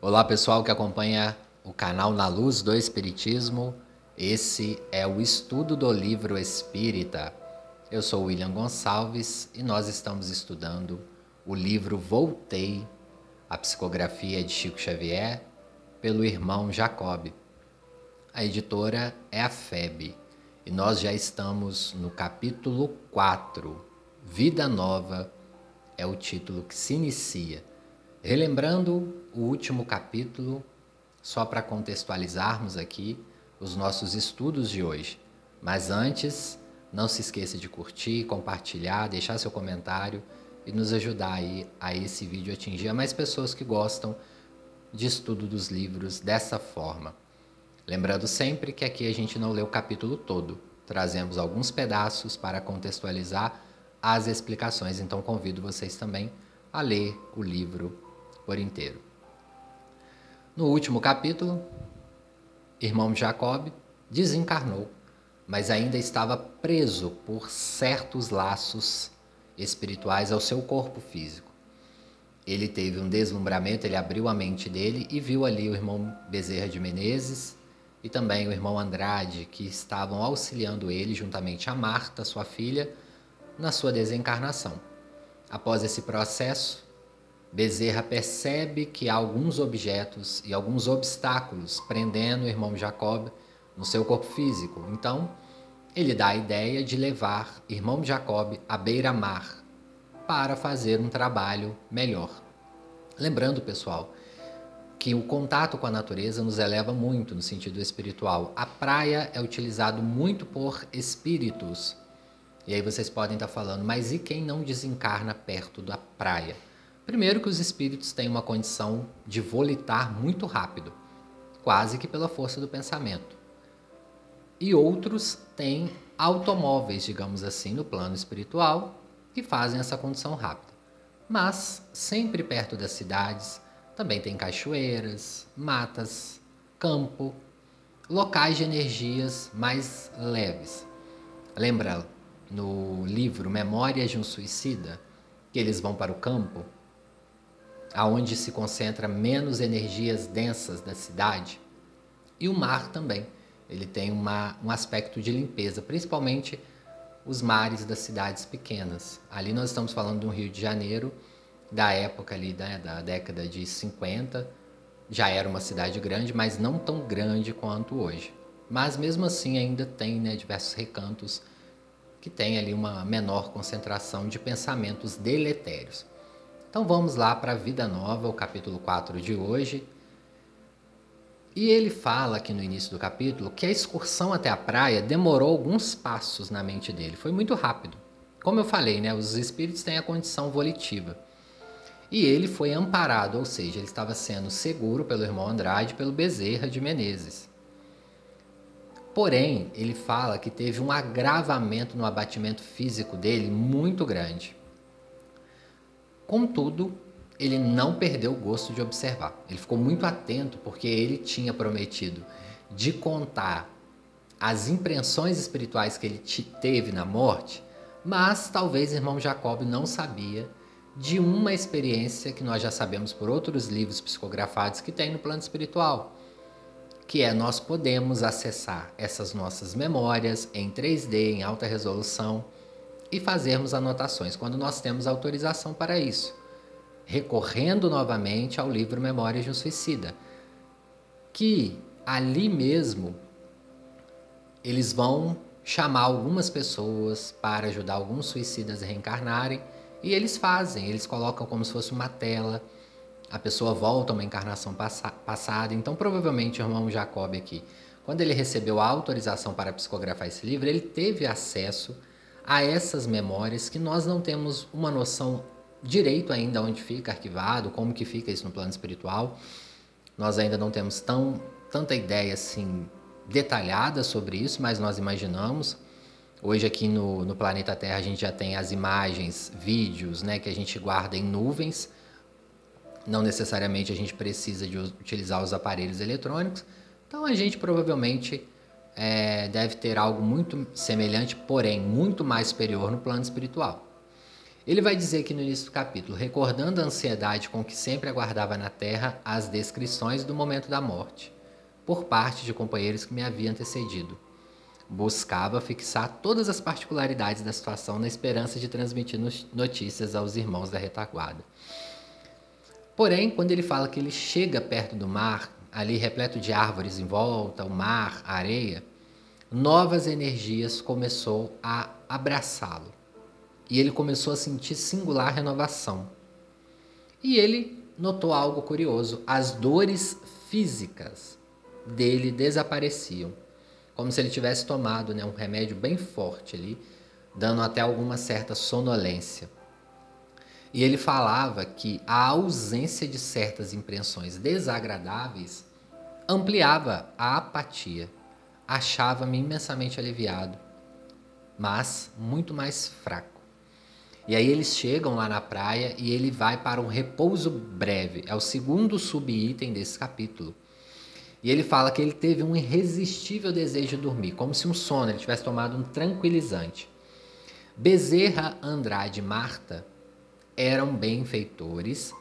Olá pessoal que acompanha o canal Na Luz do Espiritismo. Esse é o estudo do livro Espírita. Eu sou William Gonçalves e nós estamos estudando o livro Voltei, a psicografia de Chico Xavier, pelo irmão Jacob. A editora é a FEB e nós já estamos no capítulo 4. Vida Nova é o título que se inicia. Relembrando o último capítulo, só para contextualizarmos aqui os nossos estudos de hoje. Mas antes, não se esqueça de curtir, compartilhar, deixar seu comentário e nos ajudar aí a esse vídeo atingir mais pessoas que gostam de estudo dos livros dessa forma. Lembrando sempre que aqui a gente não lê o capítulo todo, trazemos alguns pedaços para contextualizar as explicações, então convido vocês também a ler o livro por inteiro. No último capítulo, irmão Jacob desencarnou, mas ainda estava preso por certos laços espirituais ao seu corpo físico. Ele teve um deslumbramento, ele abriu a mente dele e viu ali o irmão Bezerra de Menezes e também o irmão Andrade, que estavam auxiliando ele, juntamente a Marta, sua filha, na sua desencarnação. Após esse processo, Bezerra percebe que há alguns objetos e alguns obstáculos prendendo o irmão Jacob no seu corpo físico. Então, ele dá a ideia de levar irmão Jacob à beira-mar para fazer um trabalho melhor. Lembrando, pessoal, que o contato com a natureza nos eleva muito no sentido espiritual. A praia é utilizado muito por espíritos. E aí vocês podem estar falando, mas e quem não desencarna perto da praia? Primeiro que os espíritos têm uma condição de volitar muito rápido, quase que pela força do pensamento. E outros têm automóveis, digamos assim, no plano espiritual, que fazem essa condição rápida. Mas sempre perto das cidades, também tem cachoeiras, matas, campo, locais de energias mais leves. Lembra no livro Memórias de um Suicida que eles vão para o campo aonde se concentra menos energias densas da cidade. E o mar também, ele tem uma, um aspecto de limpeza, principalmente os mares das cidades pequenas. Ali nós estamos falando do Rio de Janeiro, da época ali da, da década de 50, já era uma cidade grande, mas não tão grande quanto hoje. Mas mesmo assim ainda tem né, diversos recantos que tem ali uma menor concentração de pensamentos deletérios. Então vamos lá para a Vida Nova, o capítulo 4 de hoje. E ele fala aqui no início do capítulo que a excursão até a praia demorou alguns passos na mente dele, foi muito rápido. Como eu falei, né, os espíritos têm a condição volitiva. E ele foi amparado, ou seja, ele estava sendo seguro pelo irmão Andrade pelo Bezerra de Menezes. Porém, ele fala que teve um agravamento no abatimento físico dele muito grande. Contudo, ele não perdeu o gosto de observar. Ele ficou muito atento porque ele tinha prometido de contar as impressões espirituais que ele teve na morte, mas talvez irmão Jacob não sabia de uma experiência que nós já sabemos por outros livros psicografados que tem no plano espiritual, que é nós podemos acessar essas nossas memórias em 3D, em alta resolução, e fazermos anotações quando nós temos autorização para isso, recorrendo novamente ao livro Memórias de um Suicida, que ali mesmo eles vão chamar algumas pessoas para ajudar alguns suicidas a reencarnarem e eles fazem, eles colocam como se fosse uma tela, a pessoa volta a uma encarnação passada, então provavelmente o irmão Jacob aqui, quando ele recebeu a autorização para psicografar esse livro, ele teve acesso a essas memórias que nós não temos uma noção direito ainda onde fica arquivado, como que fica isso no plano espiritual. Nós ainda não temos tão, tanta ideia assim detalhada sobre isso, mas nós imaginamos. Hoje aqui no, no planeta Terra a gente já tem as imagens, vídeos, né, que a gente guarda em nuvens. Não necessariamente a gente precisa de utilizar os aparelhos eletrônicos. Então a gente provavelmente é, deve ter algo muito semelhante, porém muito mais superior no plano espiritual. Ele vai dizer aqui no início do capítulo, recordando a ansiedade com que sempre aguardava na terra as descrições do momento da morte, por parte de companheiros que me haviam antecedido. Buscava fixar todas as particularidades da situação na esperança de transmitir notícias aos irmãos da retaguarda. Porém, quando ele fala que ele chega perto do mar, ali repleto de árvores em volta, o mar, a areia, novas energias começou a abraçá-lo. E ele começou a sentir singular renovação. E ele notou algo curioso: as dores físicas dele desapareciam, como se ele tivesse tomado né, um remédio bem forte ali, dando até alguma certa sonolência. E ele falava que a ausência de certas impressões desagradáveis ampliava a apatia. Achava-me imensamente aliviado, mas muito mais fraco. E aí eles chegam lá na praia e ele vai para um repouso breve. É o segundo subitem desse capítulo. E ele fala que ele teve um irresistível desejo de dormir, como se um sono, ele tivesse tomado um tranquilizante. Bezerra, Andrade e Marta eram benfeitores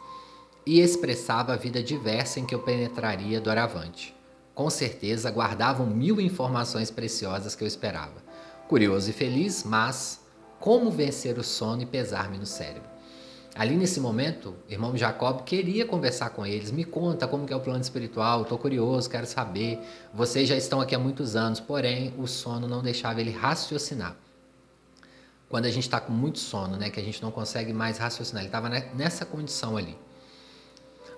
e expressava a vida diversa em que eu penetraria doravante. Com certeza guardavam mil informações preciosas que eu esperava. Curioso e feliz, mas como vencer o sono e pesar-me no cérebro? Ali nesse momento, o irmão Jacob queria conversar com eles. Me conta como que é o plano espiritual, estou curioso, quero saber. Vocês já estão aqui há muitos anos, porém o sono não deixava ele raciocinar quando a gente está com muito sono, né, que a gente não consegue mais raciocinar. Ele estava nessa condição ali.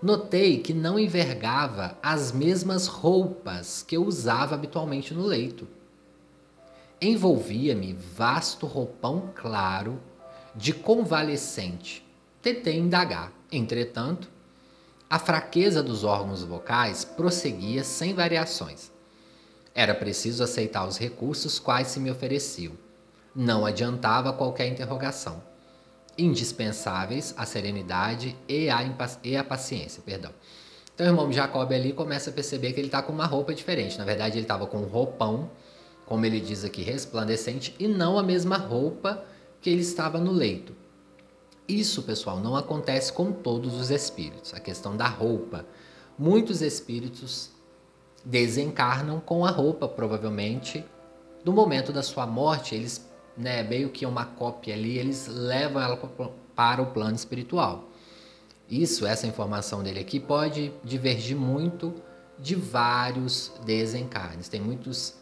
Notei que não envergava as mesmas roupas que eu usava habitualmente no leito. Envolvia-me vasto roupão claro de convalescente. Tentei indagar. Entretanto, a fraqueza dos órgãos vocais prosseguia sem variações. Era preciso aceitar os recursos quais se me ofereciam não adiantava qualquer interrogação. Indispensáveis a serenidade e a, e a paciência. Perdão. Então o irmão Jacob ali começa a perceber que ele está com uma roupa diferente. Na verdade, ele estava com um roupão, como ele diz aqui, resplandecente, e não a mesma roupa que ele estava no leito. Isso, pessoal, não acontece com todos os espíritos. A questão da roupa. Muitos espíritos desencarnam com a roupa, provavelmente, no momento da sua morte, eles né, meio que uma cópia ali, eles levam ela para o plano espiritual. Isso, essa informação dele aqui pode divergir muito de vários desencarnes. Tem muitos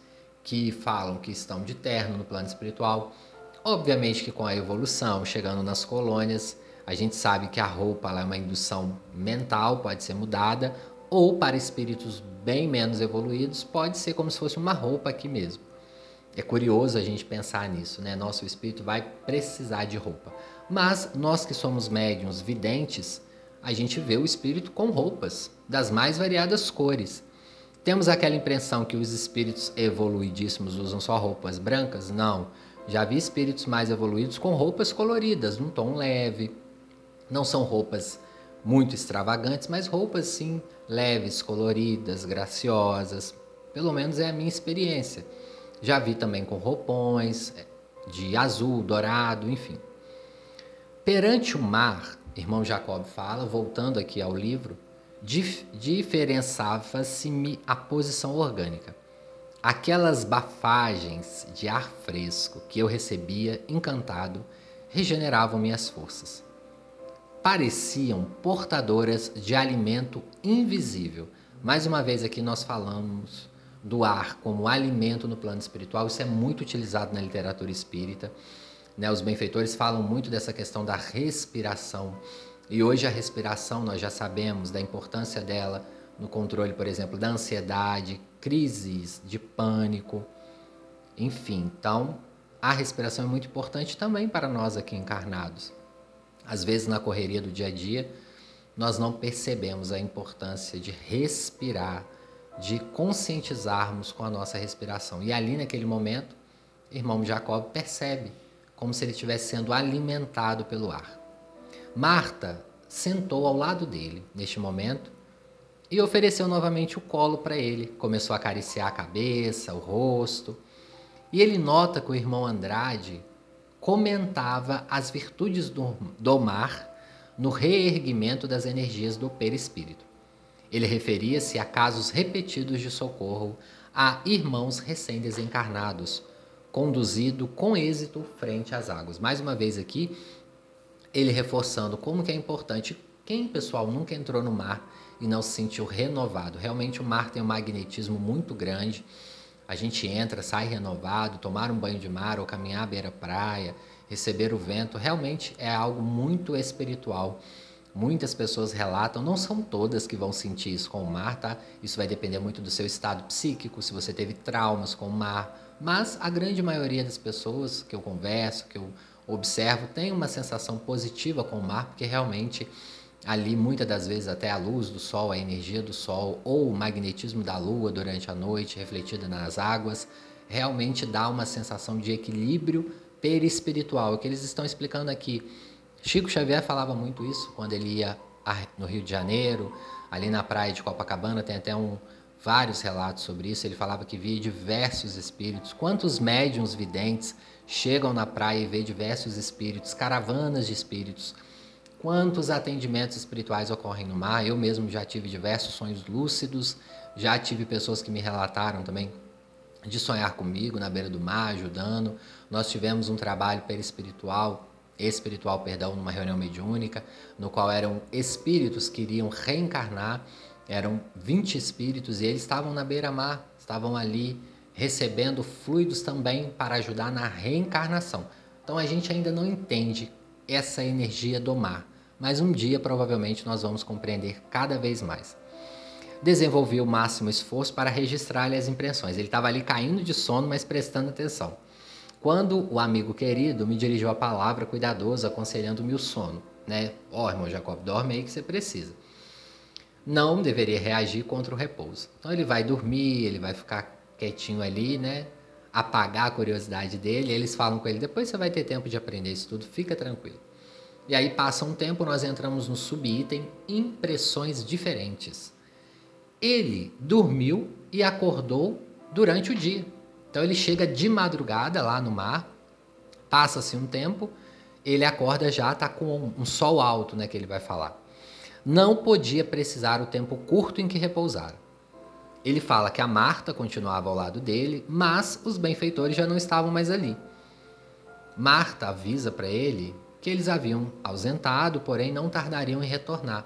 que falam que estão de terno no plano espiritual. Obviamente que com a evolução, chegando nas colônias, a gente sabe que a roupa é uma indução mental, pode ser mudada, ou para espíritos bem menos evoluídos, pode ser como se fosse uma roupa aqui mesmo. É curioso a gente pensar nisso, né? Nosso espírito vai precisar de roupa. Mas nós que somos médiums videntes, a gente vê o espírito com roupas das mais variadas cores. Temos aquela impressão que os espíritos evoluidíssimos usam só roupas brancas? Não. Já vi espíritos mais evoluídos com roupas coloridas, num tom leve. Não são roupas muito extravagantes, mas roupas sim leves, coloridas, graciosas. Pelo menos é a minha experiência. Já vi também com roupões é, de azul, dourado, enfim. Perante o mar, irmão Jacob fala, voltando aqui ao livro, dif diferenciava-se-me a posição orgânica. Aquelas bafagens de ar fresco que eu recebia encantado regeneravam minhas forças. Pareciam portadoras de alimento invisível. Mais uma vez aqui nós falamos do ar como alimento no plano espiritual. Isso é muito utilizado na literatura espírita. Né? Os benfeitores falam muito dessa questão da respiração. E hoje a respiração, nós já sabemos da importância dela no controle, por exemplo, da ansiedade, crises de pânico, enfim. Então, a respiração é muito importante também para nós aqui encarnados. Às vezes, na correria do dia a dia, nós não percebemos a importância de respirar de conscientizarmos com a nossa respiração. E ali naquele momento, irmão Jacob percebe como se ele estivesse sendo alimentado pelo ar. Marta sentou ao lado dele neste momento e ofereceu novamente o colo para ele. Começou a acariciar a cabeça, o rosto. E ele nota que o irmão Andrade comentava as virtudes do, do mar no reerguimento das energias do perispírito. Ele referia-se a casos repetidos de socorro a irmãos recém-desencarnados, conduzido com êxito frente às águas. Mais uma vez aqui, ele reforçando como que é importante. Quem, pessoal, nunca entrou no mar e não se sentiu renovado? Realmente o mar tem um magnetismo muito grande. A gente entra, sai renovado, tomar um banho de mar ou caminhar à beira-praia, receber o vento, realmente é algo muito espiritual. Muitas pessoas relatam, não são todas que vão sentir isso com o mar, tá? Isso vai depender muito do seu estado psíquico, se você teve traumas com o mar, mas a grande maioria das pessoas que eu converso, que eu observo, tem uma sensação positiva com o mar, porque realmente ali muitas das vezes até a luz do sol, a energia do sol ou o magnetismo da lua durante a noite refletida nas águas, realmente dá uma sensação de equilíbrio perispiritual, que eles estão explicando aqui. Chico Xavier falava muito isso quando ele ia no Rio de Janeiro, ali na praia de Copacabana, tem até um, vários relatos sobre isso. Ele falava que via diversos espíritos. Quantos médiums videntes chegam na praia e vê diversos espíritos, caravanas de espíritos? Quantos atendimentos espirituais ocorrem no mar? Eu mesmo já tive diversos sonhos lúcidos, já tive pessoas que me relataram também de sonhar comigo na beira do mar, ajudando. Nós tivemos um trabalho perispiritual, espiritual, perdão, numa reunião mediúnica, no qual eram espíritos que iriam reencarnar, eram 20 espíritos e eles estavam na beira-mar, estavam ali recebendo fluidos também para ajudar na reencarnação. Então a gente ainda não entende essa energia do mar, mas um dia provavelmente nós vamos compreender cada vez mais desenvolvi o máximo esforço para registrar as impressões. Ele estava ali caindo de sono, mas prestando atenção. Quando o amigo querido me dirigiu a palavra cuidadoso, aconselhando-me o sono, né? Ó, oh, irmão Jacob, dorme aí que você precisa. Não deveria reagir contra o repouso. Então ele vai dormir, ele vai ficar quietinho ali, né? Apagar a curiosidade dele. eles falam com ele: depois você vai ter tempo de aprender isso tudo, fica tranquilo. E aí passa um tempo, nós entramos no subitem impressões diferentes ele dormiu e acordou durante o dia. Então ele chega de madrugada lá no mar, passa-se um tempo, ele acorda já, está com um sol alto, né, que ele vai falar. Não podia precisar o tempo curto em que repousara. Ele fala que a Marta continuava ao lado dele, mas os benfeitores já não estavam mais ali. Marta avisa para ele que eles haviam ausentado, porém não tardariam em retornar.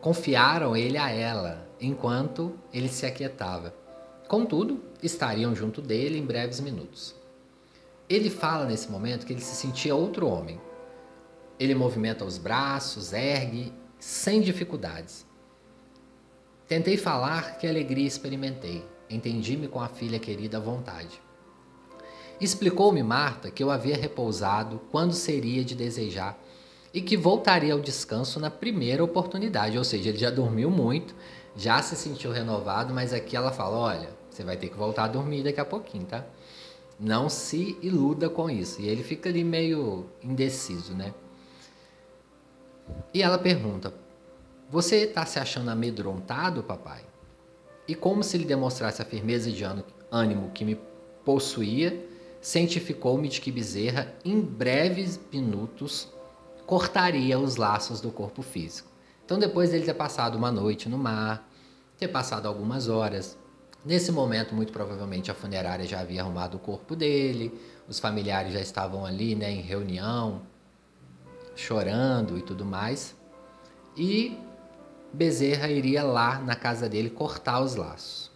Confiaram ele a ela, enquanto ele se aquietava. Contudo, estariam junto dele em breves minutos. Ele fala nesse momento que ele se sentia outro homem. Ele movimenta os braços, ergue, sem dificuldades. Tentei falar que alegria experimentei. Entendi-me com a filha querida à vontade. Explicou-me Marta que eu havia repousado quando seria de desejar e que voltaria ao descanso na primeira oportunidade, ou seja, ele já dormiu muito, já se sentiu renovado, mas aqui ela fala: olha, você vai ter que voltar a dormir daqui a pouquinho, tá? Não se iluda com isso. E ele fica ali meio indeciso, né? E ela pergunta: Você está se achando amedrontado, papai? E como se lhe demonstrasse a firmeza de ânimo que me possuía, cientificou-me de que Bezerra, em breves minutos, cortaria os laços do corpo físico. Então, depois dele ter passado uma noite no mar, ter passado algumas horas, nesse momento, muito provavelmente, a funerária já havia arrumado o corpo dele, os familiares já estavam ali né, em reunião, chorando e tudo mais. E Bezerra iria lá na casa dele cortar os laços.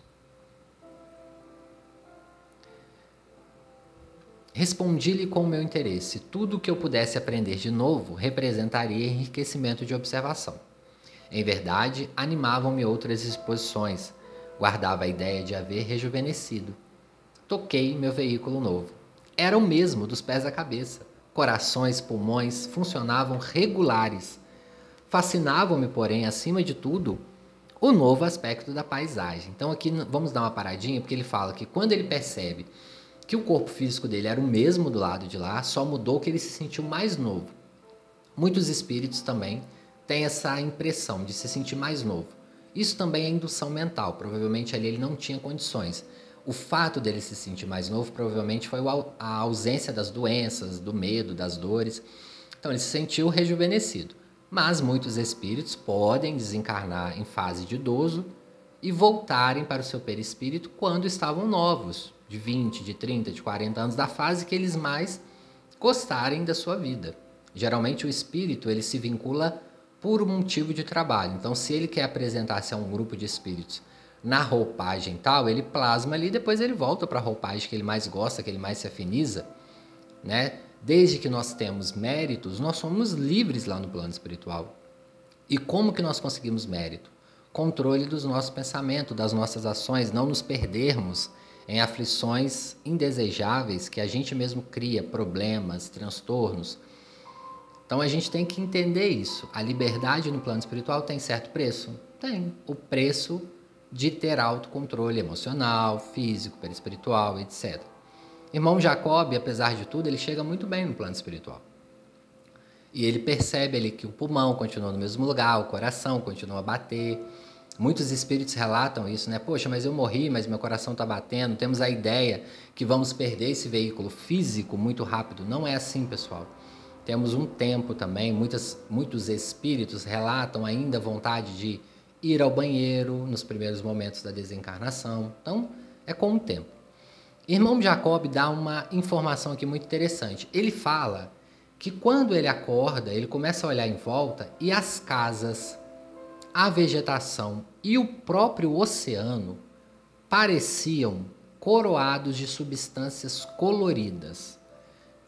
Respondi-lhe com o meu interesse. Tudo o que eu pudesse aprender de novo representaria enriquecimento de observação. Em verdade, animavam-me outras exposições. Guardava a ideia de haver rejuvenescido. Toquei meu veículo novo. Era o mesmo dos pés à cabeça. Corações, pulmões funcionavam regulares. Fascinavam-me, porém, acima de tudo, o novo aspecto da paisagem. Então aqui vamos dar uma paradinha, porque ele fala que quando ele percebe que o corpo físico dele era o mesmo do lado de lá, só mudou que ele se sentiu mais novo. Muitos espíritos também tem essa impressão de se sentir mais novo. Isso também é indução mental, provavelmente ali ele não tinha condições. o fato dele se sentir mais novo provavelmente foi a ausência das doenças, do medo, das dores. Então ele se sentiu rejuvenescido. Mas muitos espíritos podem desencarnar em fase de idoso e voltarem para o seu perispírito quando estavam novos, de 20, de 30, de 40 anos, da fase que eles mais gostarem da sua vida. Geralmente o espírito ele se vincula por motivo de trabalho. Então, se ele quer apresentar-se a um grupo de espíritos na roupagem tal, ele plasma ali, depois ele volta para a roupagem que ele mais gosta, que ele mais se afiniza, né? Desde que nós temos méritos, nós somos livres lá no plano espiritual. E como que nós conseguimos mérito? Controle dos nossos pensamentos, das nossas ações, não nos perdermos em aflições indesejáveis que a gente mesmo cria, problemas, transtornos. Então a gente tem que entender isso. A liberdade no plano espiritual tem certo preço? Tem. O preço de ter autocontrole emocional, físico, perispiritual, etc. Irmão Jacob, apesar de tudo, ele chega muito bem no plano espiritual. E ele percebe ali que o pulmão continua no mesmo lugar, o coração continua a bater. Muitos espíritos relatam isso, né? Poxa, mas eu morri, mas meu coração está batendo. Temos a ideia que vamos perder esse veículo físico muito rápido. Não é assim, pessoal. Temos um tempo também. Muitas, muitos espíritos relatam ainda vontade de ir ao banheiro nos primeiros momentos da desencarnação. Então, é com o tempo. Irmão Jacob dá uma informação aqui muito interessante. Ele fala que quando ele acorda, ele começa a olhar em volta e as casas, a vegetação e o próprio oceano pareciam coroados de substâncias coloridas.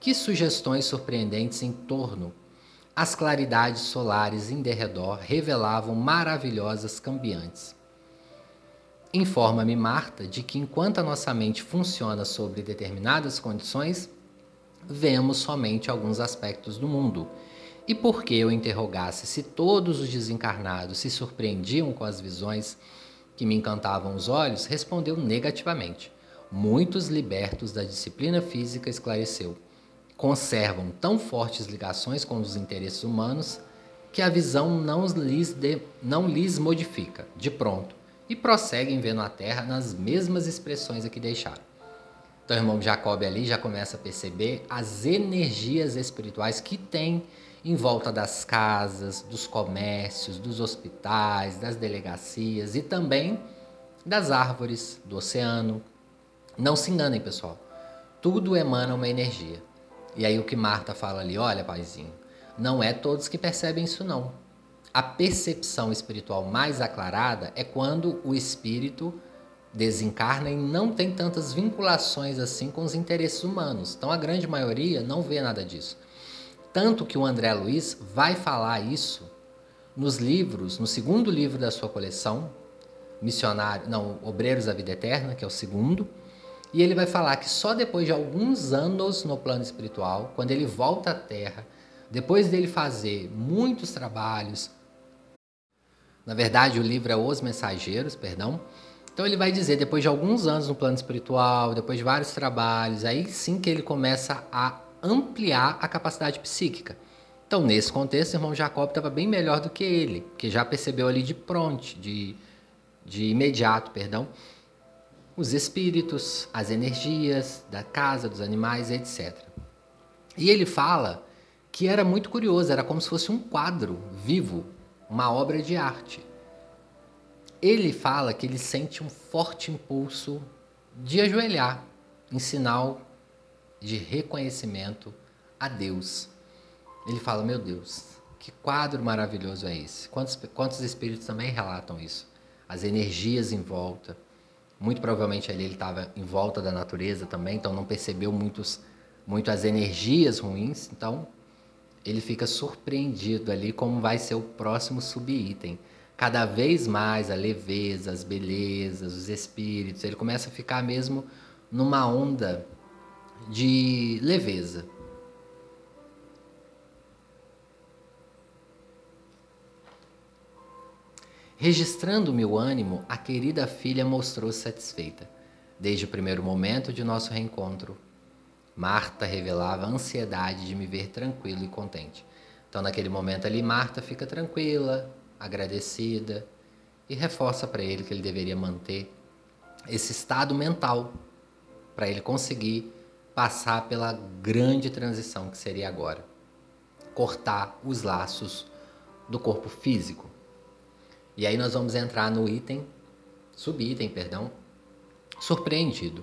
Que sugestões surpreendentes em torno as claridades solares em derredor revelavam maravilhosas cambiantes. Informa-me Marta de que enquanto a nossa mente funciona sobre determinadas condições, vemos somente alguns aspectos do mundo. E por que eu interrogasse se todos os desencarnados se surpreendiam com as visões que me encantavam os olhos, respondeu negativamente. Muitos libertos da disciplina física esclareceu conservam tão fortes ligações com os interesses humanos que a visão não lhes, de, não lhes modifica de pronto e prosseguem vendo a terra nas mesmas expressões que deixaram. Então, o irmão Jacob ali já começa a perceber as energias espirituais que tem em volta das casas, dos comércios, dos hospitais, das delegacias e também das árvores, do oceano. Não se enganem, pessoal. Tudo emana uma energia. E aí o que Marta fala ali, olha, paizinho, não é todos que percebem isso não. A percepção espiritual mais aclarada é quando o espírito desencarna e não tem tantas vinculações assim com os interesses humanos. Então a grande maioria não vê nada disso. Tanto que o André Luiz vai falar isso nos livros, no segundo livro da sua coleção, Missionário, não, Obreiros da Vida Eterna, que é o segundo, e ele vai falar que só depois de alguns anos no plano espiritual, quando ele volta à Terra, depois dele fazer muitos trabalhos, na verdade o livro é Os Mensageiros, perdão. Então ele vai dizer, depois de alguns anos no plano espiritual, depois de vários trabalhos, aí sim que ele começa a ampliar a capacidade psíquica. Então, nesse contexto, o irmão Jacob estava bem melhor do que ele, que já percebeu ali de pronto, de, de imediato, perdão, os espíritos, as energias da casa, dos animais, etc. E ele fala que era muito curioso, era como se fosse um quadro vivo, uma obra de arte. Ele fala que ele sente um forte impulso de ajoelhar em sinal de reconhecimento a Deus. Ele fala: Meu Deus, que quadro maravilhoso é esse? Quantos, quantos espíritos também relatam isso? As energias em volta muito provavelmente ali ele estava em volta da natureza também, então não percebeu muitos, muito as energias ruins. Então ele fica surpreendido ali como vai ser o próximo subitem. Cada vez mais a leveza, as belezas, os espíritos, ele começa a ficar mesmo numa onda de leveza. Registrando meu ânimo, a querida filha mostrou-se satisfeita. Desde o primeiro momento de nosso reencontro, Marta revelava ansiedade de me ver tranquilo e contente. Então, naquele momento ali, Marta fica tranquila, agradecida e reforça para ele que ele deveria manter esse estado mental para ele conseguir passar pela grande transição que seria agora. Cortar os laços do corpo físico. E aí nós vamos entrar no item, subitem, perdão, surpreendido.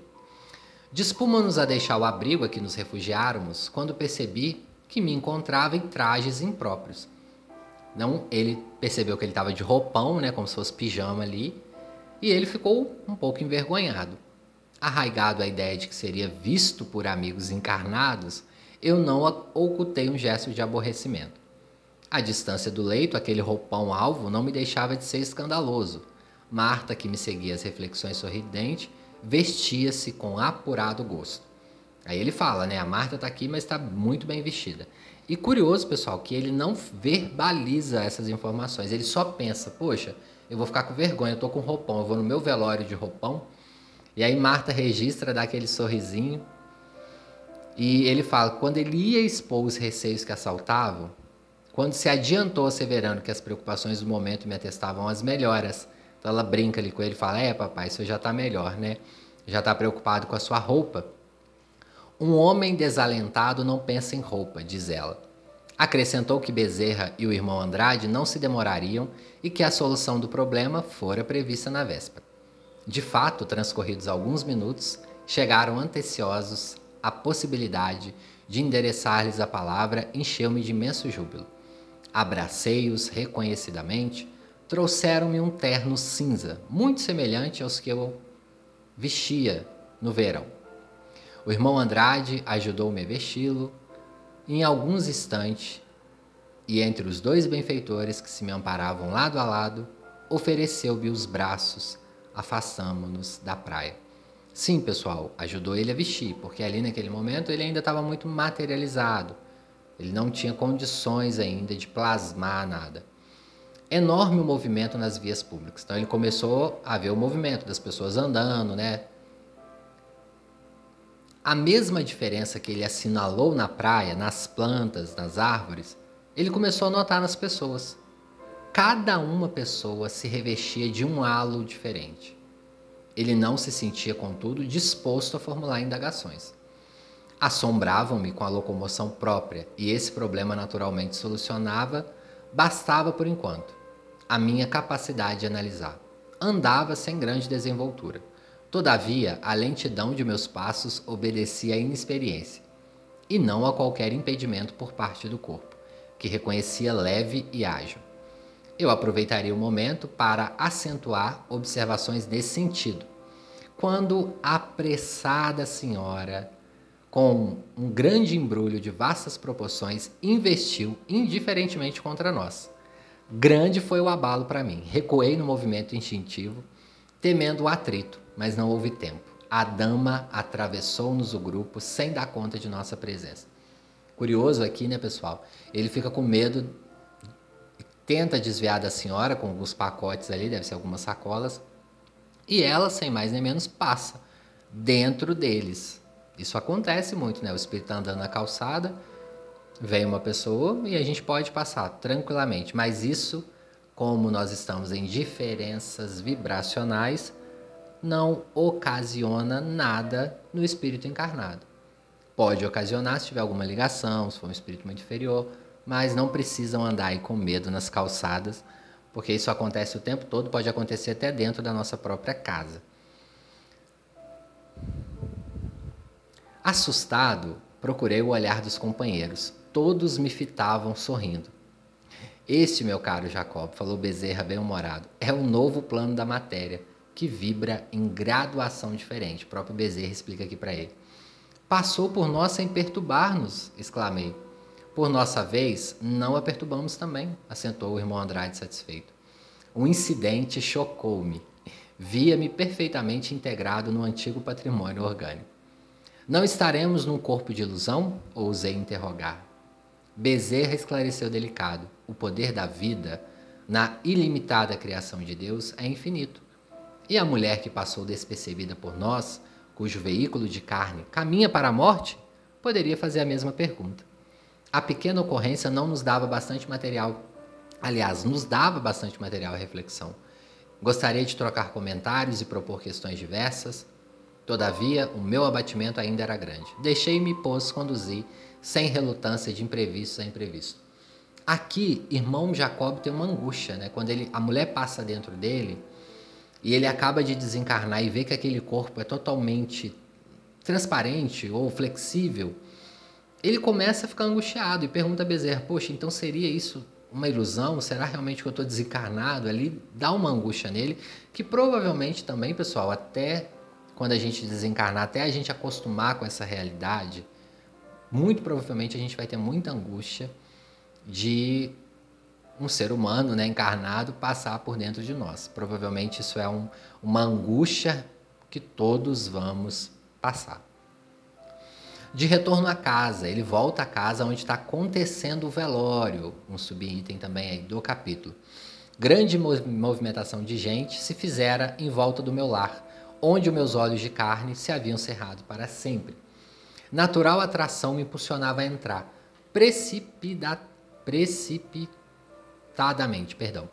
Dispomos-nos a deixar o abrigo a que nos refugiáramos quando percebi que me encontrava em trajes impróprios. Não, ele percebeu que ele estava de roupão, né, como se fosse pijama ali, e ele ficou um pouco envergonhado. Arraigado à ideia de que seria visto por amigos encarnados, eu não ocultei um gesto de aborrecimento. À distância do leito, aquele roupão alvo não me deixava de ser escandaloso. Marta, que me seguia as reflexões sorridente, vestia-se com apurado gosto. Aí ele fala, né? A Marta está aqui, mas está muito bem vestida. E curioso, pessoal, que ele não verbaliza essas informações. Ele só pensa, poxa, eu vou ficar com vergonha, eu tô com roupão, eu vou no meu velório de roupão. E aí Marta registra, dá aquele sorrisinho. E ele fala, quando ele ia expor os receios que assaltavam, quando se adiantou asseverando que as preocupações do momento me atestavam as melhoras, então ela brinca ali com ele e fala, é papai, isso já está melhor, né? Já está preocupado com a sua roupa. Um homem desalentado não pensa em roupa, diz ela. Acrescentou que Bezerra e o irmão Andrade não se demorariam e que a solução do problema fora prevista na véspera. De fato, transcorridos alguns minutos, chegaram anteciosos a possibilidade de endereçar-lhes a palavra encheu-me de imenso júbilo. Abracei-os reconhecidamente, trouxeram-me um terno cinza, muito semelhante aos que eu vestia no verão. O irmão Andrade ajudou-me a vesti-lo. Em alguns instantes, e entre os dois benfeitores que se me amparavam lado a lado, ofereceu-me os braços, afastamo-nos da praia. Sim, pessoal, ajudou ele a vestir, porque ali naquele momento ele ainda estava muito materializado. Ele não tinha condições ainda de plasmar nada. Enorme o movimento nas vias públicas. Então ele começou a ver o movimento das pessoas andando, né? A mesma diferença que ele assinalou na praia, nas plantas, nas árvores, ele começou a notar nas pessoas. Cada uma pessoa se revestia de um halo diferente. Ele não se sentia, contudo, disposto a formular indagações. Assombravam-me com a locomoção própria, e esse problema naturalmente solucionava, bastava por enquanto, a minha capacidade de analisar. Andava sem grande desenvoltura Todavia, a lentidão de meus passos obedecia à inexperiência, e não a qualquer impedimento por parte do corpo, que reconhecia leve e ágil. Eu aproveitaria o momento para acentuar observações nesse sentido. Quando a apressada senhora, com um grande embrulho de vastas proporções, investiu indiferentemente contra nós. Grande foi o abalo para mim. Recuei no movimento instintivo, temendo o atrito mas não houve tempo. A dama atravessou-nos o grupo sem dar conta de nossa presença. Curioso aqui, né, pessoal? Ele fica com medo, tenta desviar da senhora com alguns pacotes ali, deve ser algumas sacolas, e ela, sem mais nem menos, passa dentro deles. Isso acontece muito, né? O espírito está andando na calçada, vem uma pessoa e a gente pode passar tranquilamente, mas isso, como nós estamos em diferenças vibracionais, não ocasiona nada no espírito encarnado. Pode ocasionar se tiver alguma ligação, se for um espírito muito inferior, mas não precisam andar aí com medo nas calçadas, porque isso acontece o tempo todo, pode acontecer até dentro da nossa própria casa. Assustado, procurei o olhar dos companheiros. Todos me fitavam sorrindo. Este, meu caro Jacob, falou Bezerra bem-humorado, é o novo plano da matéria que vibra em graduação diferente. O próprio Bezerra explica aqui para ele. Passou por nós sem perturbar-nos, exclamei. Por nossa vez, não a perturbamos também, assentou o irmão Andrade satisfeito. O incidente chocou-me. Via-me perfeitamente integrado no antigo patrimônio orgânico. Não estaremos num corpo de ilusão? Ousei interrogar. Bezerra esclareceu delicado. O poder da vida, na ilimitada criação de Deus, é infinito. E a mulher que passou despercebida por nós, cujo veículo de carne caminha para a morte, poderia fazer a mesma pergunta. A pequena ocorrência não nos dava bastante material, aliás, nos dava bastante material à reflexão. Gostaria de trocar comentários e propor questões diversas. Todavia, o meu abatimento ainda era grande. Deixei-me, pois, conduzir, sem relutância de imprevisto a imprevisto. Aqui, irmão Jacob tem uma angústia, né? Quando ele, a mulher passa dentro dele e ele acaba de desencarnar e vê que aquele corpo é totalmente transparente ou flexível, ele começa a ficar angustiado e pergunta a Bezerra: Poxa, então seria isso uma ilusão? Será realmente que eu estou desencarnado? Ali dá uma angústia nele, que provavelmente também, pessoal, até quando a gente desencarnar, até a gente acostumar com essa realidade, muito provavelmente a gente vai ter muita angústia de um ser humano né, encarnado passar por dentro de nós. Provavelmente isso é um, uma angústia que todos vamos passar. De retorno à casa, ele volta à casa onde está acontecendo o velório, um subitem também aí do capítulo. Grande movimentação de gente se fizera em volta do meu lar, onde meus olhos de carne se haviam cerrado para sempre. Natural atração me impulsionava a entrar, precipitadamente, perdão.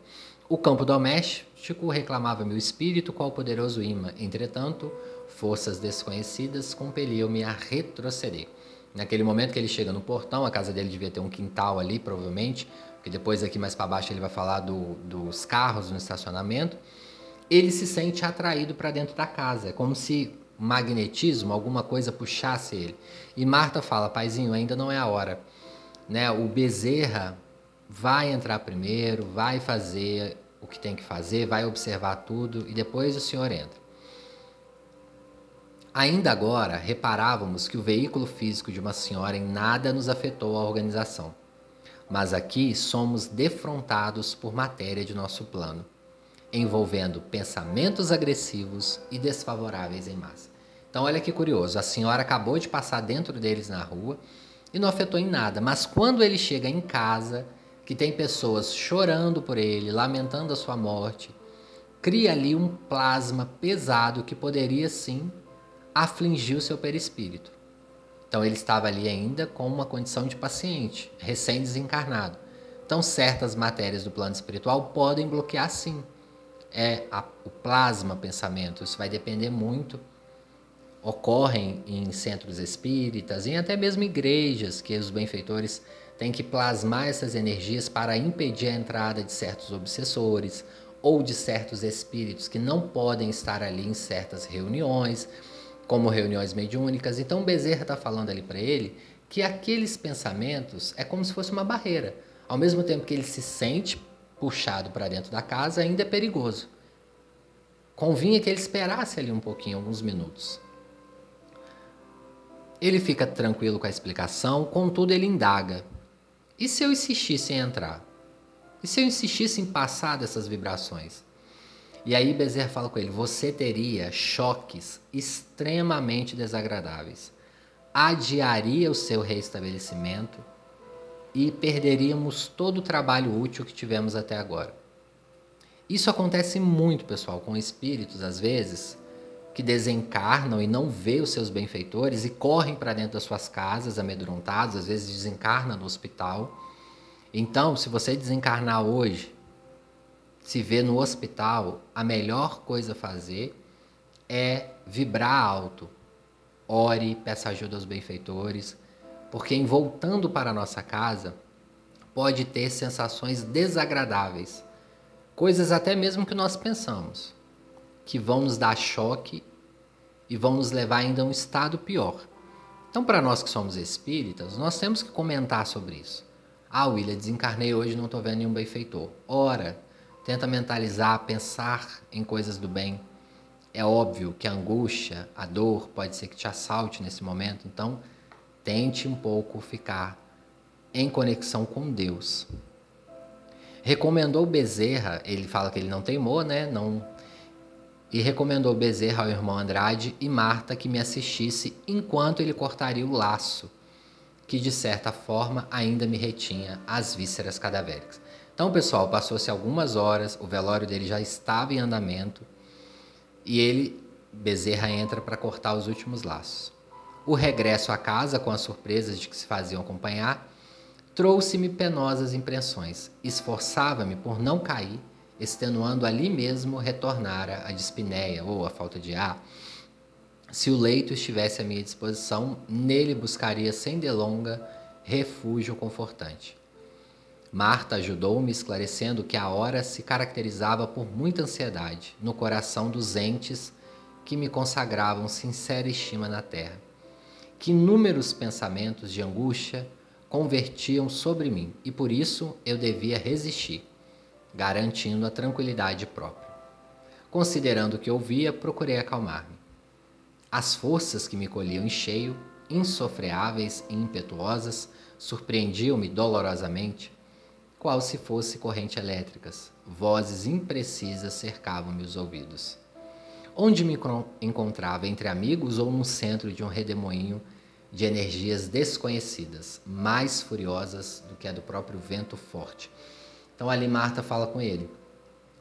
O campo doméstico reclamava meu espírito qual poderoso imã. Entretanto, Forças desconhecidas compeliam-me a retroceder. Naquele momento que ele chega no portão, a casa dele devia ter um quintal ali, provavelmente, porque depois aqui mais para baixo ele vai falar do, dos carros no estacionamento. Ele se sente atraído para dentro da casa. É como se magnetismo, alguma coisa puxasse ele. E Marta fala: Paizinho, ainda não é a hora. Né? O Bezerra vai entrar primeiro, vai fazer o que tem que fazer, vai observar tudo e depois o senhor entra. Ainda agora, reparávamos que o veículo físico de uma senhora em nada nos afetou a organização. Mas aqui somos defrontados por matéria de nosso plano, envolvendo pensamentos agressivos e desfavoráveis em massa. Então, olha que curioso: a senhora acabou de passar dentro deles na rua e não afetou em nada, mas quando ele chega em casa, que tem pessoas chorando por ele, lamentando a sua morte, cria ali um plasma pesado que poderia sim afligiu seu perispírito. Então ele estava ali ainda com uma condição de paciente, recém-desencarnado. Então certas matérias do plano espiritual podem bloquear sim. É a, o plasma pensamento, isso vai depender muito. Ocorrem em centros espíritas, em até mesmo igrejas, que os benfeitores têm que plasmar essas energias para impedir a entrada de certos obsessores ou de certos espíritos que não podem estar ali em certas reuniões como reuniões mediúnicas. Então Bezerra está falando ali para ele que aqueles pensamentos é como se fosse uma barreira. Ao mesmo tempo que ele se sente puxado para dentro da casa, ainda é perigoso. Convinha que ele esperasse ali um pouquinho, alguns minutos. Ele fica tranquilo com a explicação, contudo ele indaga. E se eu insistisse em entrar? E se eu insistisse em passar dessas vibrações? E aí Bezerra fala com ele: você teria choques extremamente desagradáveis, adiaria o seu reestabelecimento e perderíamos todo o trabalho útil que tivemos até agora. Isso acontece muito, pessoal, com espíritos, às vezes, que desencarnam e não vê os seus benfeitores e correm para dentro das suas casas amedrontados, às vezes desencarna no hospital. Então, se você desencarnar hoje se vê no hospital, a melhor coisa a fazer é vibrar alto. Ore, peça ajuda aos benfeitores, porque em voltando para nossa casa, pode ter sensações desagradáveis, coisas até mesmo que nós pensamos, que vão nos dar choque e vão nos levar ainda a um estado pior. Então, para nós que somos espíritas, nós temos que comentar sobre isso. Ah, William, desencarnei hoje não estou vendo nenhum benfeitor. Ora, Tenta mentalizar, pensar em coisas do bem. É óbvio que a angústia, a dor pode ser que te assalte nesse momento, então tente um pouco ficar em conexão com Deus. Recomendou Bezerra, ele fala que ele não teimou, né? Não e recomendou Bezerra ao irmão Andrade e Marta que me assistisse enquanto ele cortaria o laço, que de certa forma ainda me retinha as vísceras cadavéricas. Então, pessoal, passou-se algumas horas, o velório dele já estava em andamento e ele, Bezerra, entra para cortar os últimos laços. O regresso à casa, com as surpresas de que se faziam acompanhar, trouxe-me penosas impressões. Esforçava-me por não cair extenuando ali mesmo retornara a dispneia ou a falta de ar. Se o leito estivesse à minha disposição, nele buscaria sem delonga refúgio confortante. Marta ajudou-me esclarecendo que a hora se caracterizava por muita ansiedade no coração dos entes que me consagravam sincera estima na terra, que inúmeros pensamentos de angústia convertiam sobre mim e por isso eu devia resistir, garantindo a tranquilidade própria. Considerando o que ouvia, procurei acalmar-me. As forças que me colhiam em cheio, insofreáveis e impetuosas, surpreendiam-me dolorosamente, qual se fosse corrente elétricas. Vozes imprecisas cercavam-me os ouvidos. Onde me encontrava entre amigos ou no centro de um redemoinho de energias desconhecidas, mais furiosas do que a do próprio vento forte. Então ali Marta fala com ele.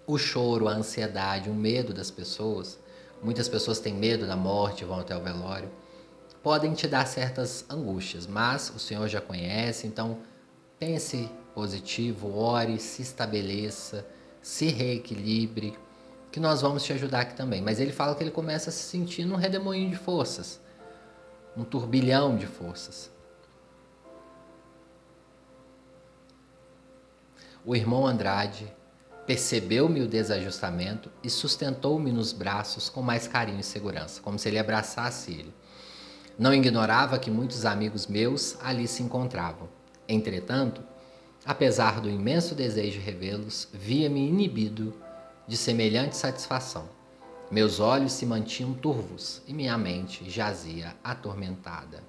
O choro, a ansiedade, o medo das pessoas, muitas pessoas têm medo da morte, vão até o velório, podem te dar certas angústias, mas o Senhor já conhece, então pense positivo, ore, se estabeleça, se reequilibre, que nós vamos te ajudar aqui também. Mas ele fala que ele começa a se sentir num redemoinho de forças um turbilhão de forças. O irmão Andrade percebeu-me o desajustamento e sustentou-me nos braços com mais carinho e segurança, como se ele abraçasse ele. Não ignorava que muitos amigos meus ali se encontravam. Entretanto, apesar do imenso desejo de revê-los, via-me inibido de semelhante satisfação. Meus olhos se mantinham turvos e minha mente jazia atormentada.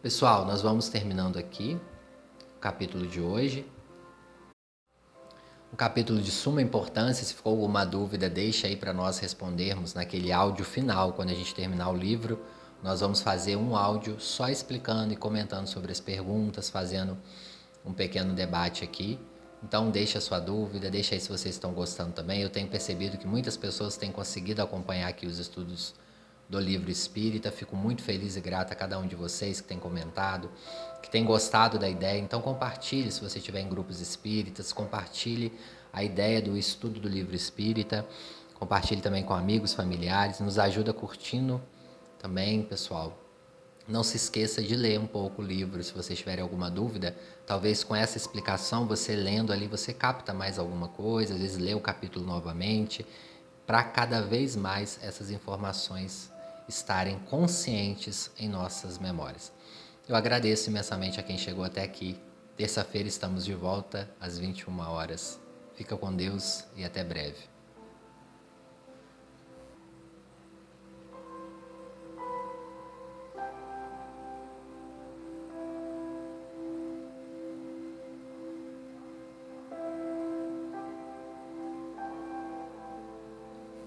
Pessoal, nós vamos terminando aqui o capítulo de hoje. Um capítulo de suma importância. Se ficou alguma dúvida, deixa aí para nós respondermos naquele áudio final, quando a gente terminar o livro. Nós vamos fazer um áudio só explicando e comentando sobre as perguntas, fazendo um pequeno debate aqui. Então deixe a sua dúvida, deixe aí se vocês estão gostando também. Eu tenho percebido que muitas pessoas têm conseguido acompanhar aqui os estudos do livro espírita. Fico muito feliz e grata a cada um de vocês que tem comentado, que tem gostado da ideia. Então compartilhe se você estiver em grupos espíritas, compartilhe a ideia do estudo do livro espírita. Compartilhe também com amigos, familiares, nos ajuda curtindo também, pessoal. Não se esqueça de ler um pouco o livro, se você tiver alguma dúvida. Talvez com essa explicação, você lendo ali, você capta mais alguma coisa, às vezes lê o capítulo novamente, para cada vez mais essas informações estarem conscientes em nossas memórias. Eu agradeço imensamente a quem chegou até aqui. Terça-feira estamos de volta às 21 horas. Fica com Deus e até breve.